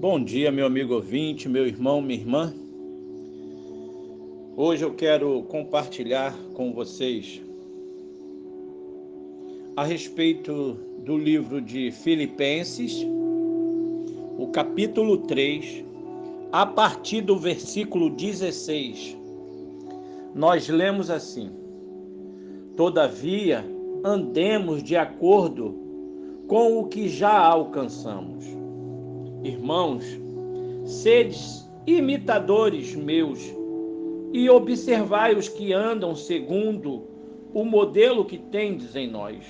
Bom dia, meu amigo ouvinte, meu irmão, minha irmã. Hoje eu quero compartilhar com vocês a respeito do livro de Filipenses, o capítulo 3, a partir do versículo 16. Nós lemos assim: Todavia, andemos de acordo com o que já alcançamos Irmãos, sedes imitadores meus e observai os que andam segundo o modelo que tendes em nós.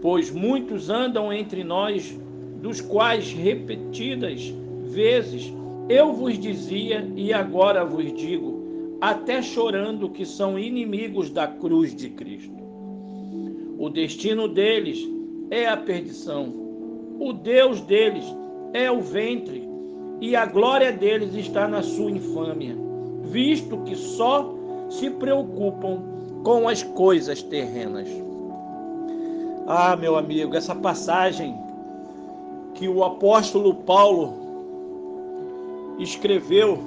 Pois muitos andam entre nós, dos quais repetidas vezes eu vos dizia e agora vos digo, até chorando que são inimigos da cruz de Cristo. O destino deles é a perdição o Deus deles é o ventre, e a glória deles está na sua infâmia, visto que só se preocupam com as coisas terrenas. Ah, meu amigo, essa passagem que o apóstolo Paulo escreveu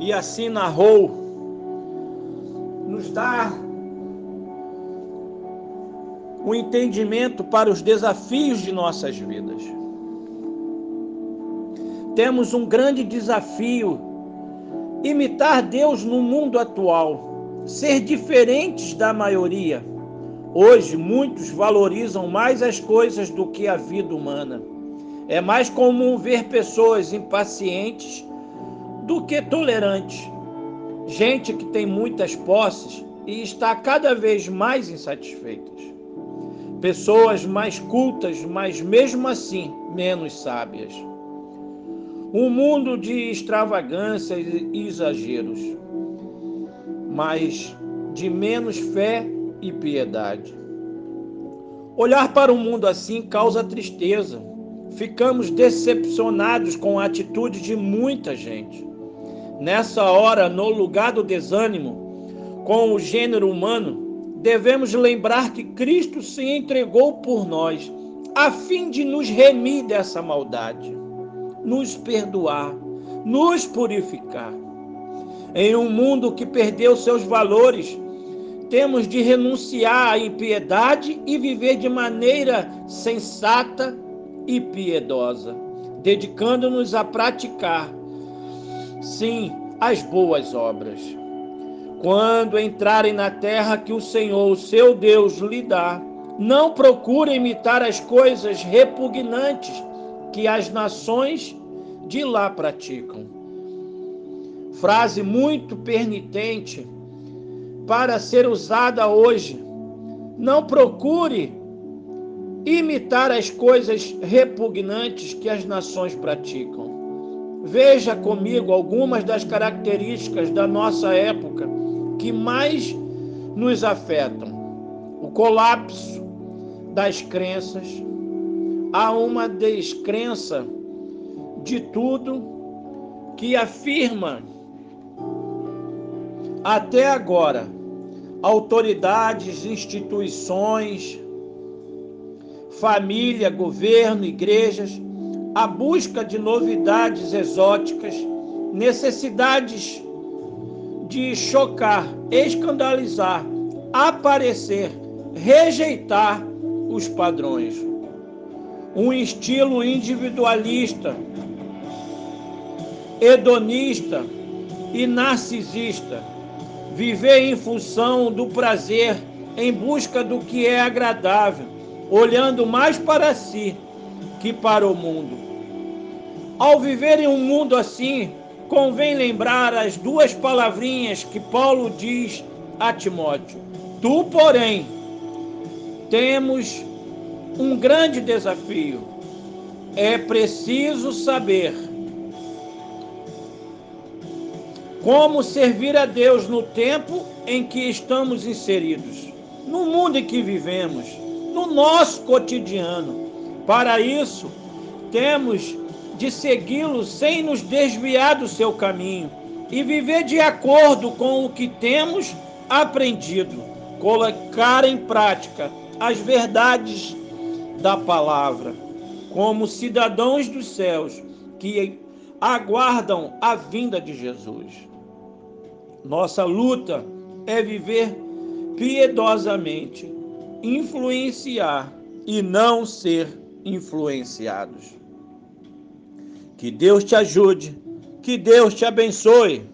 e assim narrou, nos dá o entendimento para os desafios de nossas vidas. Temos um grande desafio: imitar Deus no mundo atual, ser diferentes da maioria. Hoje, muitos valorizam mais as coisas do que a vida humana. É mais comum ver pessoas impacientes do que tolerantes. Gente que tem muitas posses e está cada vez mais insatisfeitas pessoas mais cultas, mas mesmo assim menos sábias. Um mundo de extravagâncias e exageros, mas de menos fé e piedade. Olhar para um mundo assim causa tristeza. Ficamos decepcionados com a atitude de muita gente. Nessa hora, no lugar do desânimo com o gênero humano, devemos lembrar que Cristo se entregou por nós, a fim de nos remir dessa maldade, nos perdoar, nos purificar. Em um mundo que perdeu seus valores, temos de renunciar à impiedade e viver de maneira sensata e piedosa, dedicando-nos a praticar, sim, as boas obras. Quando entrarem na terra que o Senhor, o seu Deus, lhe dá, não procure imitar as coisas repugnantes que as nações de lá praticam. Frase muito pernitente para ser usada hoje. Não procure imitar as coisas repugnantes que as nações praticam. Veja comigo algumas das características da nossa época que mais nos afetam. O colapso das crenças, há uma descrença de tudo que afirma até agora autoridades, instituições, família, governo, igrejas, a busca de novidades exóticas, necessidades de chocar, escandalizar, aparecer, rejeitar os padrões. Um estilo individualista, hedonista e narcisista. Viver em função do prazer, em busca do que é agradável, olhando mais para si que para o mundo. Ao viver em um mundo assim, convém lembrar as duas palavrinhas que Paulo diz a Timóteo. Tu, porém, temos um grande desafio. É preciso saber como servir a Deus no tempo em que estamos inseridos, no mundo em que vivemos, no nosso cotidiano. Para isso, temos de segui-lo sem nos desviar do seu caminho e viver de acordo com o que temos aprendido, colocar em prática as verdades da palavra. como cidadãos dos céus que aguardam a vinda de Jesus. Nossa luta é viver piedosamente, influenciar e não ser influenciados. Que Deus te ajude, que Deus te abençoe.